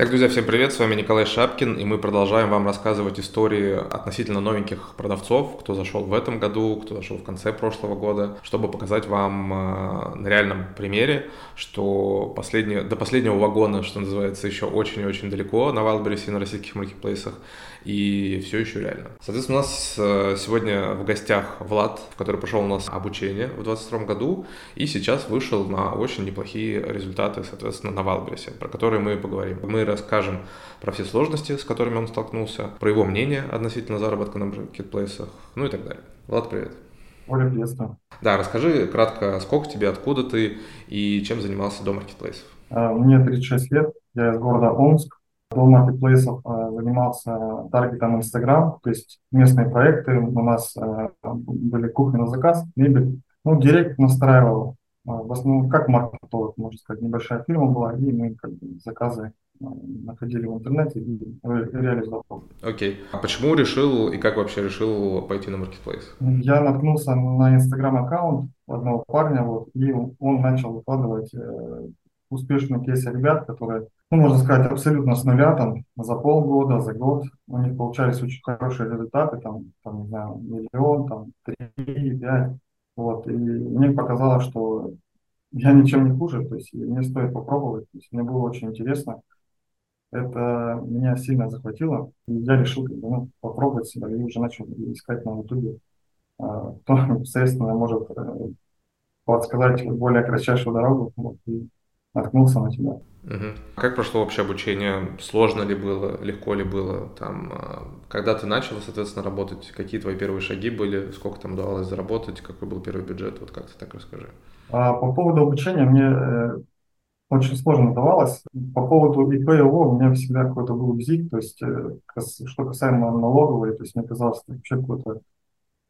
Так, друзья, всем привет, с вами Николай Шапкин, и мы продолжаем вам рассказывать истории относительно новеньких продавцов, кто зашел в этом году, кто зашел в конце прошлого года, чтобы показать вам э, на реальном примере, что последние, до последнего вагона, что называется, еще очень и очень далеко на Wildberries и на российских маркетплейсах, и все еще реально. Соответственно, у нас э, сегодня в гостях Влад, который прошел у нас обучение в 2022 году, и сейчас вышел на очень неплохие результаты, соответственно, на Wildberries, про которые мы поговорим. Мы расскажем про все сложности, с которыми он столкнулся, про его мнение относительно заработка на маркетплейсах, ну и так далее. Влад, привет. Оля, приветствую. Да, расскажи кратко, сколько тебе, откуда ты и чем занимался до маркетплейсов. А, мне 36 лет, я из города Омск, до маркетплейсов э, занимался таргетом Инстаграм, то есть местные проекты. У нас э, были кухни на заказ, мебель. Ну, директ настраивал. Э, в основном, как маркетолог, можно сказать, небольшая фирма была, и мы как бы, заказы находили в интернете и реализовал. Окей. Okay. А почему решил и как вообще решил пойти на маркетплейс? Я наткнулся на инстаграм аккаунт одного парня, вот, и он начал выкладывать успешные кейсы ребят, которые, ну, можно сказать, абсолютно с нуля, там, за полгода, за год, у них получались очень хорошие результаты, там, там не знаю, миллион, там, три, пять, вот, и мне показалось, что я ничем не хуже, то есть мне стоит попробовать, то есть мне было очень интересно, это меня сильно захватило, и я решил ну, попробовать себя, и уже начал искать на ютубе, а, кто, естественно, может э, подсказать более кратчайшую дорогу, вот, и наткнулся на тебя. Угу. Как прошло вообще обучение? Сложно ли было, легко ли было? Там, а, когда ты начал, соответственно, работать, какие твои первые шаги были, сколько там удавалось заработать, какой был первый бюджет? Вот как ты так расскажи. А, по поводу обучения мне э, очень сложно давалось. По поводу ИП и ООО у меня всегда какой-то был бзик, то есть э, что касаемо налоговой, то есть мне казалось, что вообще какой-то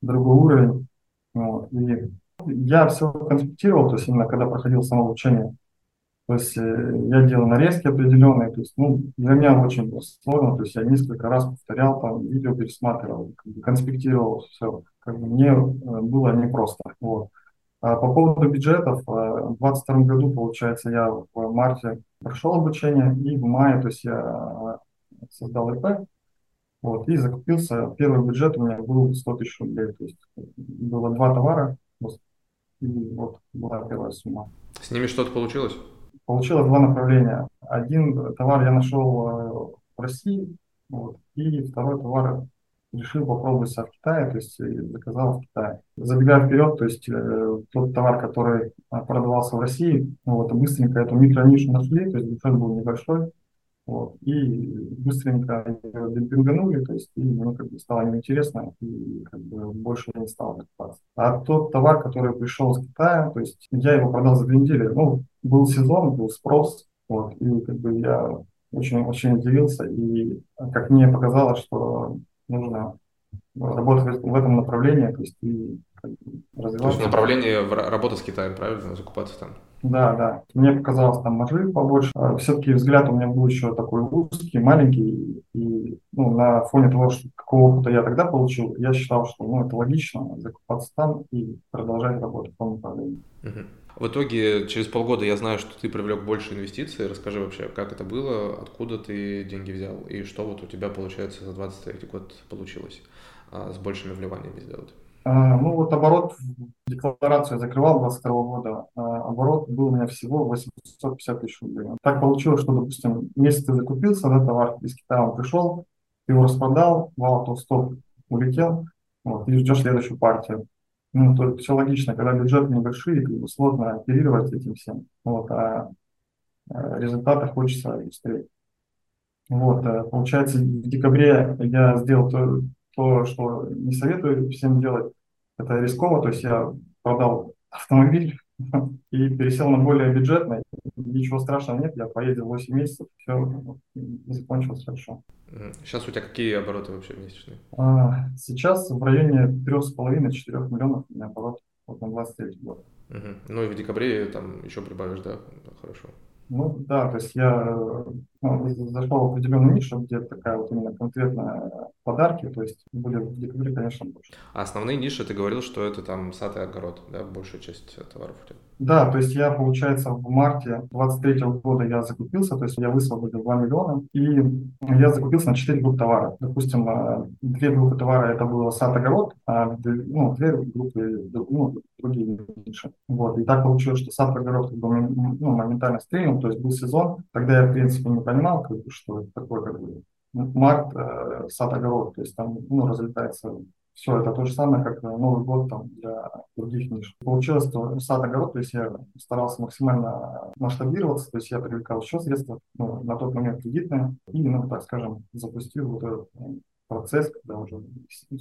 другой уровень. Вот. И я все конспектировал, то есть именно когда проходил самообучение, то есть э, я делал нарезки определенные, то есть, ну, для меня очень было сложно, то есть я несколько раз повторял, там, видео пересматривал, конспектировал все, как бы мне э, было непросто, вот. А по поводу бюджетов, э, в 2022 году, получается, я в марте прошел обучение, и в мае, то есть я создал ИП, вот, и закупился, первый бюджет у меня был 100 тысяч рублей, то есть было два товара, и вот была первая сумма. С ними что-то получилось? Получилось два направления. Один товар я нашел э, в России, вот, и второй товар решил попробовать себя в Китае, то есть заказал в Китае. Забегая вперед, то есть э, тот товар, который э, продавался в России, ну, вот, быстренько эту микронишу нашли, то есть бюджет был небольшой, вот, и быстренько демпинганули, то есть и, ну, как бы стало неинтересно, и как бы больше не стало покупаться. А тот товар, который пришел с Китая, то есть я его продал за две недели, ну, был сезон, был спрос, вот, и как бы я очень, очень удивился, и как мне показалось, что нужно работать в этом направлении, то есть и как бы, развиваться. То есть направление работы с Китаем, правильно, закупаться там? Да, да. Мне показалось там маржи побольше. А все-таки взгляд у меня был еще такой узкий, маленький. И ну, на фоне того, что, какого опыта я тогда получил, я считал, что ну, это логично закупаться там и продолжать работать в том направлении. Угу. В итоге, через полгода я знаю, что ты привлек больше инвестиций. Расскажи вообще, как это было, откуда ты деньги взял и что вот у тебя, получается, за 23 год получилось а, с большими вливаниями сделать. А, ну вот оборот, декларацию я закрывал 22 года, а оборот был у меня всего 850 тысяч рублей. Так получилось, что, допустим, месяц ты закупился, да, товар из Китая он пришел, ты его распродал, вал то стоп улетел, вот, и ждешь следующую партию. Ну, то все логично, когда бюджеты небольшие, как бы сложно оперировать этим всем, вот, а, а результаты хочется быстрее. Вот, э, получается, в декабре я сделал то, то, что не советую всем делать, это рисково, то есть я продал автомобиль и пересел на более бюджетный. Ничего страшного нет, я поездил 8 месяцев, все закончилось хорошо. Сейчас у тебя какие обороты вообще месячные? А, сейчас в районе 3,5-4 миллионов у меня оборот вот на 23 год. Угу. Ну и в декабре там еще прибавишь, да? Хорошо. Ну да, то есть я ну, зашел в определенную нишу, где такая вот именно конкретная подарки, то есть будет в декабре, конечно, больше. А основные ниши, ты говорил, что это там сад и огород, да, большая часть товаров у тебя? Да, то есть я, получается, в марте 23 года я закупился, то есть я высвободил 2 миллиона, и я закупился на 4 группы товара. Допустим, э, две группы товара это было сад-огород, а ну, две группы ну, другие ниши. Вот. И так получилось, что сад-огород как бы, ну, моментально стрельнул, то есть был сезон, тогда я, в принципе, не понимал, как бы, что это такое, как бы, март, э, сад-огород, то есть там ну, разлетается все, это то же самое, как Новый год там для других ниш. Получилось, что сад огород, то есть я старался максимально масштабироваться, то есть я привлекал еще средства, ну, на тот момент кредитные, и, ну, так скажем, запустил вот этот процесс, когда уже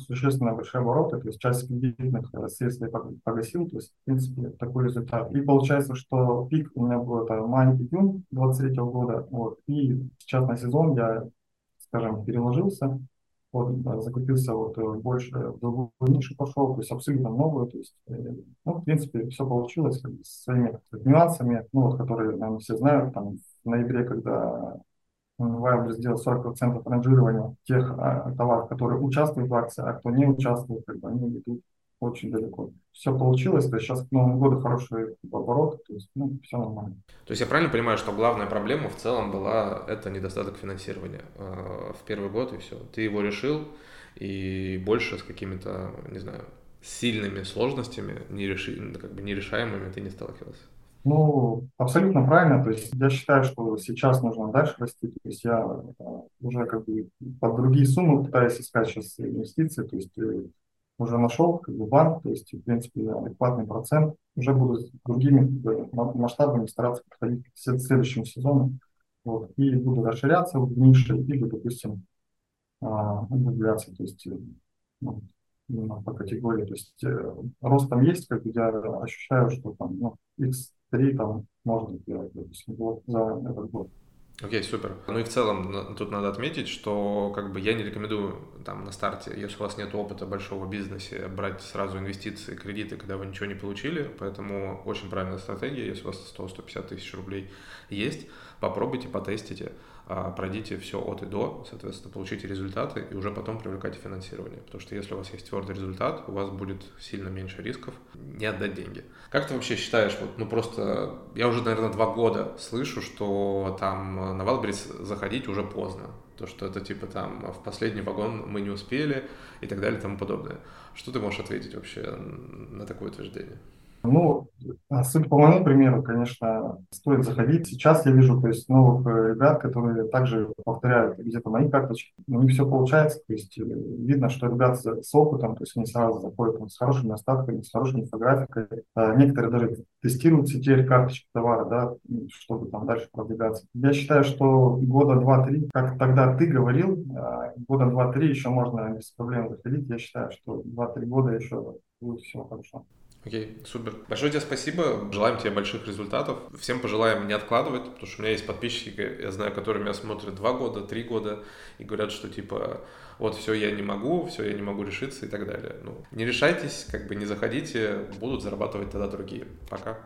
существенно большие обороты, то есть часть кредитных э, средств я погасил, то есть, в принципе, такой результат. И получается, что пик у меня был это май-июнь 23 года, вот, и сейчас на сезон я, скажем, переложился, вот, да, закупился вот э, больше в другую нишу пошел, то есть абсолютно новую, то есть, э, ну, в принципе, все получилось как бы, с своими нюансами, ну, вот, которые, наверное, все знают, там, в ноябре, когда Wildberries сделал 40% ранжирования тех а, товаров, которые участвуют в акции, а кто не участвует, как бы они идут очень далеко. Все получилось, то есть сейчас к Новому году хороший оборот, то есть ну, все нормально. То есть я правильно понимаю, что главная проблема в целом была это недостаток финансирования э, в первый год и все. Ты его решил, и больше с какими-то, не знаю, сильными сложностями, нереши, как бы нерешаемыми ты не сталкивался. Ну, абсолютно правильно. То есть я считаю, что сейчас нужно дальше расти. То есть я э, уже как бы под другие суммы пытаюсь искать сейчас инвестиции. То есть э, уже нашел как бы банк, то есть, в принципе, адекватный процент, уже буду с другими масштабами стараться подходить к следующему сезону, вот, и буду расширяться в нише, или, допустим, а, углубляться, то есть, ну, именно по категории, то есть, э, рост там есть, как бы я ощущаю, что там, ну, x3 там можно сделать, допустим, вот за этот год. Окей, okay, супер. Ну и в целом тут надо отметить, что как бы я не рекомендую там на старте, если у вас нет опыта большого бизнеса, брать сразу инвестиции, кредиты, когда вы ничего не получили. Поэтому очень правильная стратегия, если у вас 100-150 тысяч рублей есть, попробуйте, потестите. А, пройдите все от и до, соответственно, получите результаты и уже потом привлекайте финансирование. Потому что если у вас есть твердый результат, у вас будет сильно меньше рисков не отдать деньги. Как ты вообще считаешь, вот, ну просто, я уже, наверное, два года слышу, что там на Валберис заходить уже поздно. То, что это типа там в последний вагон мы не успели и так далее и тому подобное. Что ты можешь ответить вообще на такое утверждение? Ну, а судя по моему примеру, конечно, стоит заходить. Сейчас я вижу, то есть, новых э, ребят, которые также повторяют где-то мои карточки. У них все получается, то есть, э, видно, что ребята с опытом, то есть, они сразу заходят там, с хорошими остатками, с хорошей инфографикой. А некоторые даже тестируют теперь карточки товара, да, чтобы там дальше продвигаться. Я считаю, что года два-три, как тогда ты говорил, а, года два-три еще можно без проблем заходить. Я считаю, что два-три года еще будет все хорошо. Окей, супер. Большое тебе спасибо. Желаем тебе больших результатов. Всем пожелаем не откладывать, потому что у меня есть подписчики, я знаю, которые меня смотрят два года, три года и говорят, что типа вот все я не могу, все я не могу решиться и так далее. Ну, не решайтесь, как бы не заходите, будут зарабатывать тогда другие. Пока.